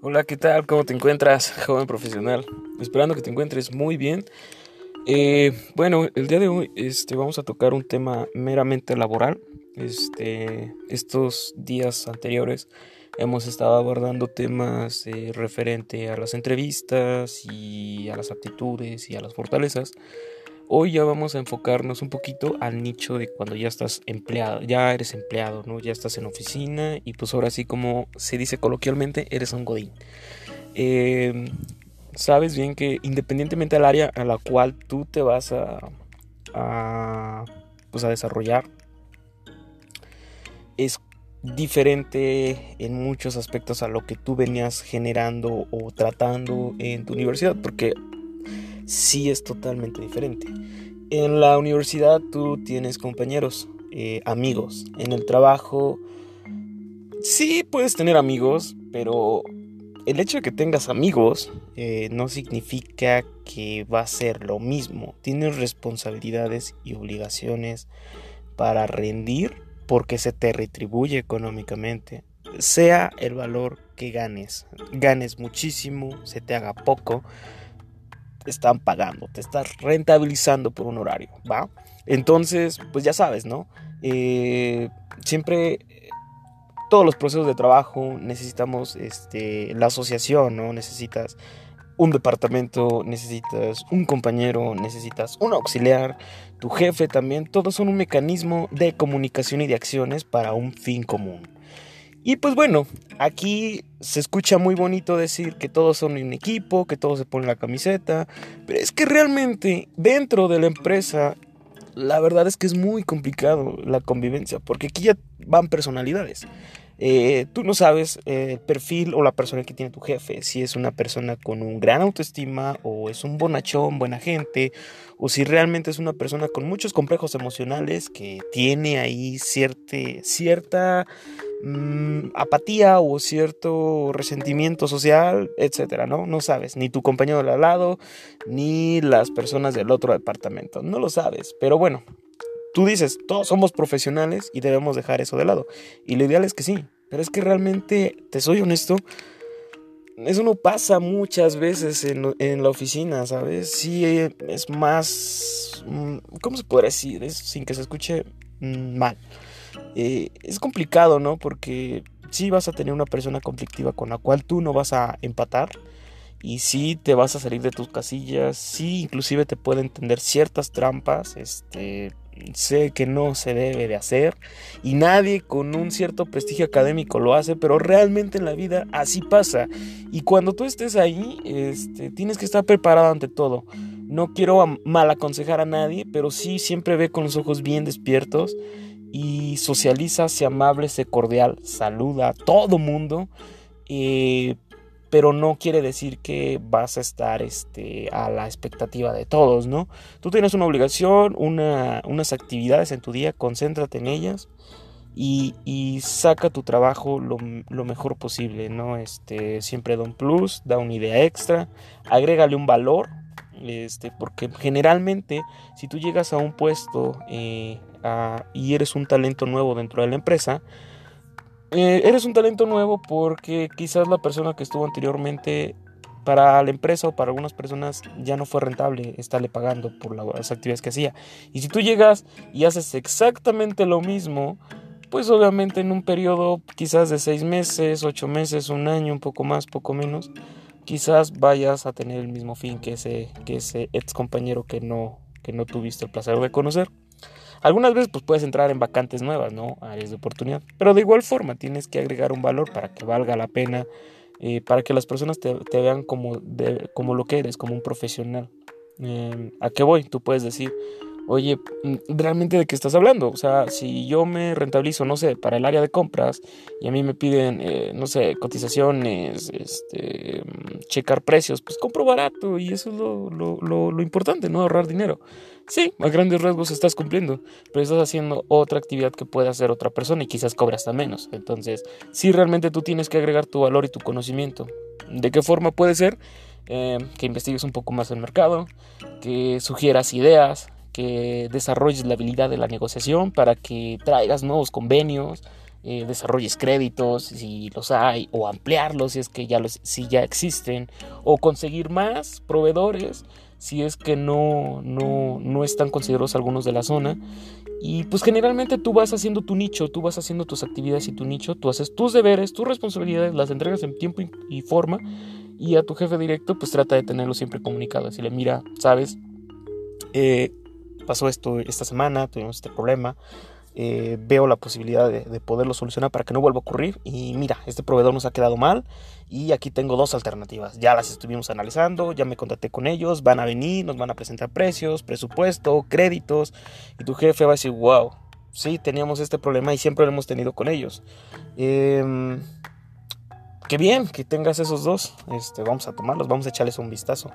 Hola, ¿qué tal? ¿Cómo te encuentras, joven profesional? Esperando que te encuentres muy bien. Eh, bueno, el día de hoy este, vamos a tocar un tema meramente laboral. Este, estos días anteriores hemos estado abordando temas eh, referente a las entrevistas y a las aptitudes y a las fortalezas. Hoy ya vamos a enfocarnos un poquito al nicho de cuando ya estás empleado, ya eres empleado, ¿no? Ya estás en oficina y pues ahora sí como se dice coloquialmente, eres un godín. Em, sabes bien que independientemente del área a la cual tú te vas a, pues a desarrollar, es diferente en muchos aspectos a lo que tú venías generando o tratando en tu universidad, porque sí es totalmente diferente. En la universidad tú tienes compañeros, eh, amigos. En el trabajo sí puedes tener amigos, pero el hecho de que tengas amigos eh, no significa que va a ser lo mismo. Tienes responsabilidades y obligaciones para rendir porque se te retribuye económicamente. Sea el valor que ganes. Ganes muchísimo, se te haga poco están pagando, te estás rentabilizando por un horario, ¿va? Entonces, pues ya sabes, ¿no? Eh, siempre todos los procesos de trabajo necesitamos este, la asociación, ¿no? Necesitas un departamento, necesitas un compañero, necesitas un auxiliar, tu jefe también, todos son un mecanismo de comunicación y de acciones para un fin común. Y pues bueno, aquí se escucha muy bonito decir que todos son un equipo, que todos se ponen la camiseta, pero es que realmente dentro de la empresa la verdad es que es muy complicado la convivencia, porque aquí ya van personalidades. Eh, tú no sabes eh, el perfil o la persona que tiene tu jefe, si es una persona con un gran autoestima o es un bonachón, buena gente, o si realmente es una persona con muchos complejos emocionales que tiene ahí cierta, cierta Mm, apatía o cierto resentimiento social, etcétera, ¿no? No sabes, ni tu compañero de al lado, ni las personas del otro departamento, no lo sabes, pero bueno, tú dices, todos somos profesionales y debemos dejar eso de lado, y lo ideal es que sí, pero es que realmente, te soy honesto, eso no pasa muchas veces en, la oficina, ¿sabes? Sí, es más, mm, ¿cómo se podría decir? sin que se escuche mm, mal. Eh, es complicado, ¿no? Porque sí vas a tener una persona conflictiva con la cual tú no vas a empatar y sí te vas a salir de tus casillas, sí inclusive te puede entender ciertas trampas, este, sé que no se debe de hacer y nadie con un cierto prestigio académico lo hace, pero realmente en la vida así pasa y cuando tú estés ahí, este, tienes que estar preparado ante todo. No quiero mal aconsejar a nadie, pero sí siempre ve con los ojos bien despiertos y socializa, sea amable, sea cordial, saluda a todo mundo, eh, pero no quiere decir que vas a estar este, a la expectativa de todos, ¿no? Tú tienes una obligación, unas actividades en tu día, concéntrate en ellas y, saca tu trabajo lo, mejor posible, ¿no? Este, siempre da un plus, da una idea extra, agrégale un valor, este, porque generalmente si tú llegas a un puesto eh, y eres un talento nuevo dentro de la empresa, eh, eres un talento nuevo porque quizás la persona que estuvo anteriormente para la empresa o para algunas personas ya no fue rentable estarle pagando por las actividades que hacía. Y si tú llegas y haces exactamente lo mismo, pues obviamente en un periodo quizás de seis meses, ocho meses, un año, un poco más, poco menos, quizás vayas a tener el mismo fin que ese, que ese ex compañero que no, que no tuviste el placer de conocer. Algunas veces pues puedes entrar en vacantes nuevas, ¿no? Áreas de oportunidad. Pero de igual forma tienes que agregar un valor para que valga la pena, eh, para que las personas te, vean como, como lo que eres, como un profesional. Em, ¿A qué voy? Tú puedes decir, oye, mm, ¿realmente de qué estás hablando? O sea, si yo me rentabilizo, no sé, para el área de compras y a mí me piden, eh, no sé, cotizaciones, este, mm, checar precios, pues compro barato y eso es lo, importante, ¿no? Ahorrar dinero. Sí, a grandes rasgos estás cumpliendo, pero estás haciendo otra actividad que puede hacer otra persona y quizás cobras hasta menos. Entonces, sí, realmente tú tienes que agregar tu valor y tu conocimiento. ¿De qué forma puede ser? Eh, que investigues un poco más el mercado, que sugieras ideas, que desarrolles la habilidad de la negociación para que traigas nuevos convenios, eh, desarrolles créditos si los hay, o ampliarlos si es que ya, los, si ya existen, o conseguir más proveedores si es que no, no, no están considerados algunos de la zona. Y pues generalmente tú vas haciendo tu nicho, tú vas haciendo tus actividades y tu nicho, tú haces tus deberes, tus responsabilidades, las entregas en tiempo y forma y a tu jefe directo pues trata de tenerlo siempre comunicado, decirle, mira, sabes, eh, pasó esto esta semana, tuvimos este problema, eh, veo la posibilidad de, poderlo solucionar para que no vuelva a ocurrir. Y mira, este proveedor nos ha quedado mal y aquí tengo dos alternativas. Ya las estuvimos analizando, ya me contacté con ellos, van a venir, nos van a presentar precios, presupuesto, créditos y tu jefe va a decir, wow, sí, teníamos este problema y siempre lo hemos tenido con ellos. Eh, qué bien que tengas esos dos. Este, vamos a tomarlos, vamos a echarles un vistazo.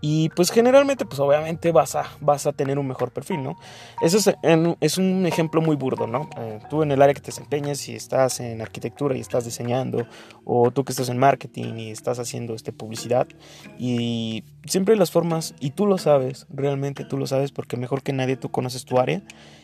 Y pues generalmente, pues obviamente vas a, vas a tener un mejor perfil, ¿no? Eso es, es un ejemplo muy burdo, ¿no? Eh, tú en el área que te desempeñas, si estás en arquitectura y estás diseñando, o tú que estás en marketing y estás haciendo este, publicidad, y siempre las formas, y tú lo sabes, realmente tú lo sabes, porque mejor que nadie tú conoces tu área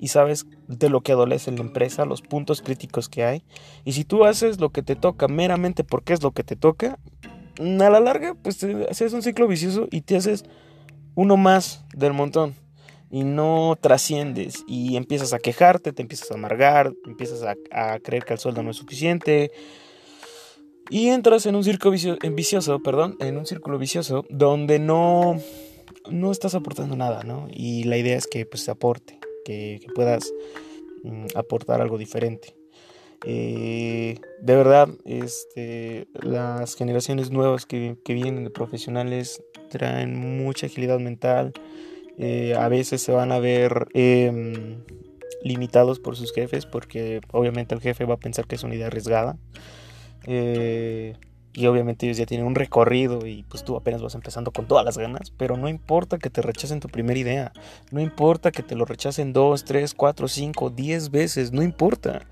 y sabes de lo que adolece la empresa, los puntos críticos que hay. Y si tú haces lo que te toca meramente porque es lo que te toca, a la larga, pues te haces un ciclo vicioso y te haces uno más del montón. Y no trasciendes y empiezas a quejarte, te empiezas a amargar, empiezas a, creer que el sueldo no es suficiente. Y entras en un círculo vicioso, perdón, en un círculo vicioso donde no, no estás aportando nada, ¿no? Y la idea es que pues te aporte, que, puedas mm, aportar algo diferente. Eh, de verdad, este, las generaciones nuevas que, vienen de profesionales traen mucha agilidad mental. Eh, a veces se van a ver em, limitados por sus jefes porque obviamente el jefe va a pensar que es una idea arriesgada. Eh, y obviamente ellos ya tienen un recorrido y pues tú apenas vas empezando con todas las ganas, pero no importa que te rechacen tu primera idea, no importa que te lo rechacen dos, tres, cuatro, cinco, diez veces, no importa.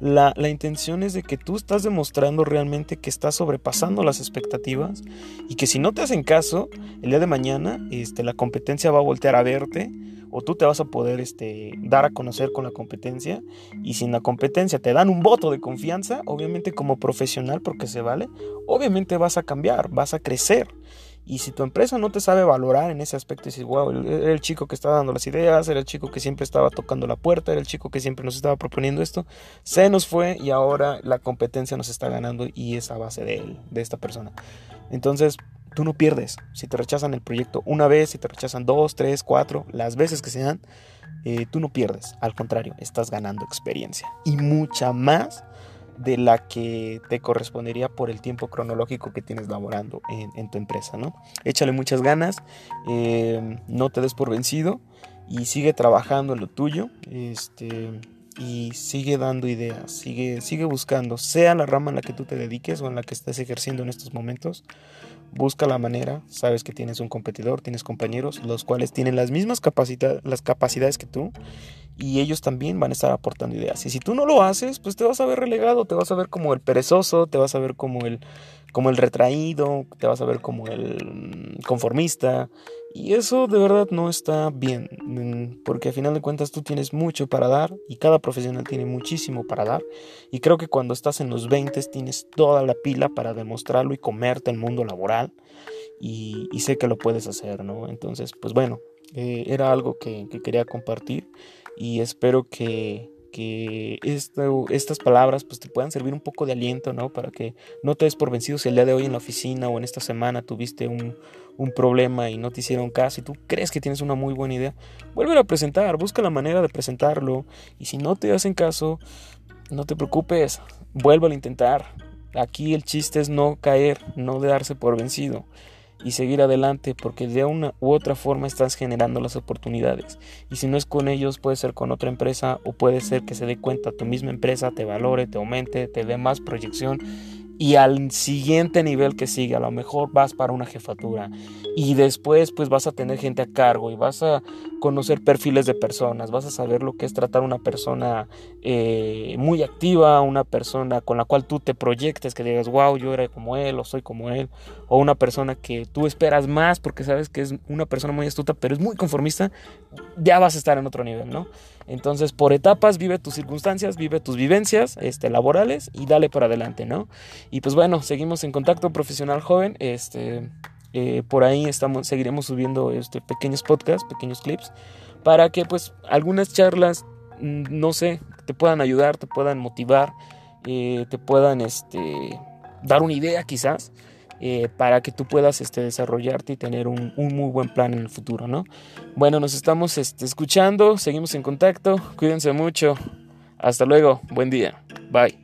La, la intención es de que tú estás demostrando realmente que estás sobrepasando las expectativas y que si no te hacen caso, el día de mañana este, la competencia va a voltear a verte o tú te vas a poder este, dar a conocer con la competencia y si en la competencia te dan un voto de confianza, obviamente como profesional, porque se vale, obviamente vas a cambiar, vas a crecer. Y si tu empresa no te sabe valorar en ese aspecto, dices, wow, era el chico que estaba dando las ideas, era el chico que siempre estaba tocando la puerta, era el chico que siempre nos estaba proponiendo esto, se nos fue y ahora la competencia nos está ganando y es a base de él, de esta persona. Entonces, tú no pierdes. Si te rechazan el proyecto una vez, si te rechazan dos, tres, cuatro, las veces que sean, eh, tú no pierdes. Al contrario, estás ganando experiencia. Y mucha más de la que te correspondería por el tiempo cronológico que tienes laborando en, tu empresa, ¿no? Échale muchas ganas, eh, no te des por vencido y sigue trabajando en lo tuyo. Este y sigue dando ideas, sigue, sigue buscando, sea la rama en la que tú te dediques o en la que estés ejerciendo en estos momentos, busca la manera, sabes que tienes un competidor, tienes compañeros, los cuales tienen las mismas capacidades, las capacidades que tú y ellos también van a estar aportando ideas. Y si tú no lo haces, pues te vas a ver relegado, te vas a ver como el perezoso, te vas a ver como el, como el retraído, te vas a ver como el conformista. Y eso de verdad no está bien, porque al final de cuentas tú tienes mucho para dar y cada profesional tiene muchísimo para dar. Y creo que cuando estás en los 20 tienes toda la pila para demostrarlo y comerte el mundo laboral. Y, sé que lo puedes hacer, ¿no? Entonces, pues bueno, eh, era algo que quería compartir y espero que, que estas palabras pues te puedan servir un poco de aliento, ¿no? Para que no te des por vencido si el día de hoy en la oficina o en esta semana tuviste un, un problema y no te hicieron caso y tú crees que tienes una muy buena idea, vuelve a presentar, busca la manera de presentarlo y si no te hacen caso, no te preocupes, vuelve a intentar. Aquí el chiste es no caer, no darse por vencido y seguir adelante porque de una u otra forma estás generando las oportunidades. Y si no es con ellos puede ser con otra empresa o puede ser que se dé cuenta tu misma empresa te valore, te aumente, te dé más proyección y al siguiente nivel que sigue, a lo mejor vas para una jefatura y después pues vas a tener gente a cargo y vas a conocer perfiles de personas, vas a saber lo que es tratar una persona eh, muy activa, una persona con la cual tú te proyectes, que digas, wow, yo era como él o soy como él, o una persona que tú esperas más porque sabes que es una persona muy astuta, pero es muy conformista, ya vas a estar en otro nivel, ¿no? Entonces, por etapas, vive tus circunstancias, vive tus vivencias este, laborales y dale para adelante, ¿no? Y pues bueno, seguimos en contacto profesional joven. Este, eh, por ahí estamos, seguiremos subiendo este, pequeños podcasts, pequeños clips, para que pues algunas charlas, mm, no sé, te puedan ayudar, te puedan motivar, eh, te puedan este, dar una idea quizás. Eh, para que tú puedas este, desarrollarte y tener un, un, muy buen plan en el futuro, ¿no? Bueno, nos estamos este, escuchando, seguimos en contacto, cuídense mucho, hasta luego, buen día, bye.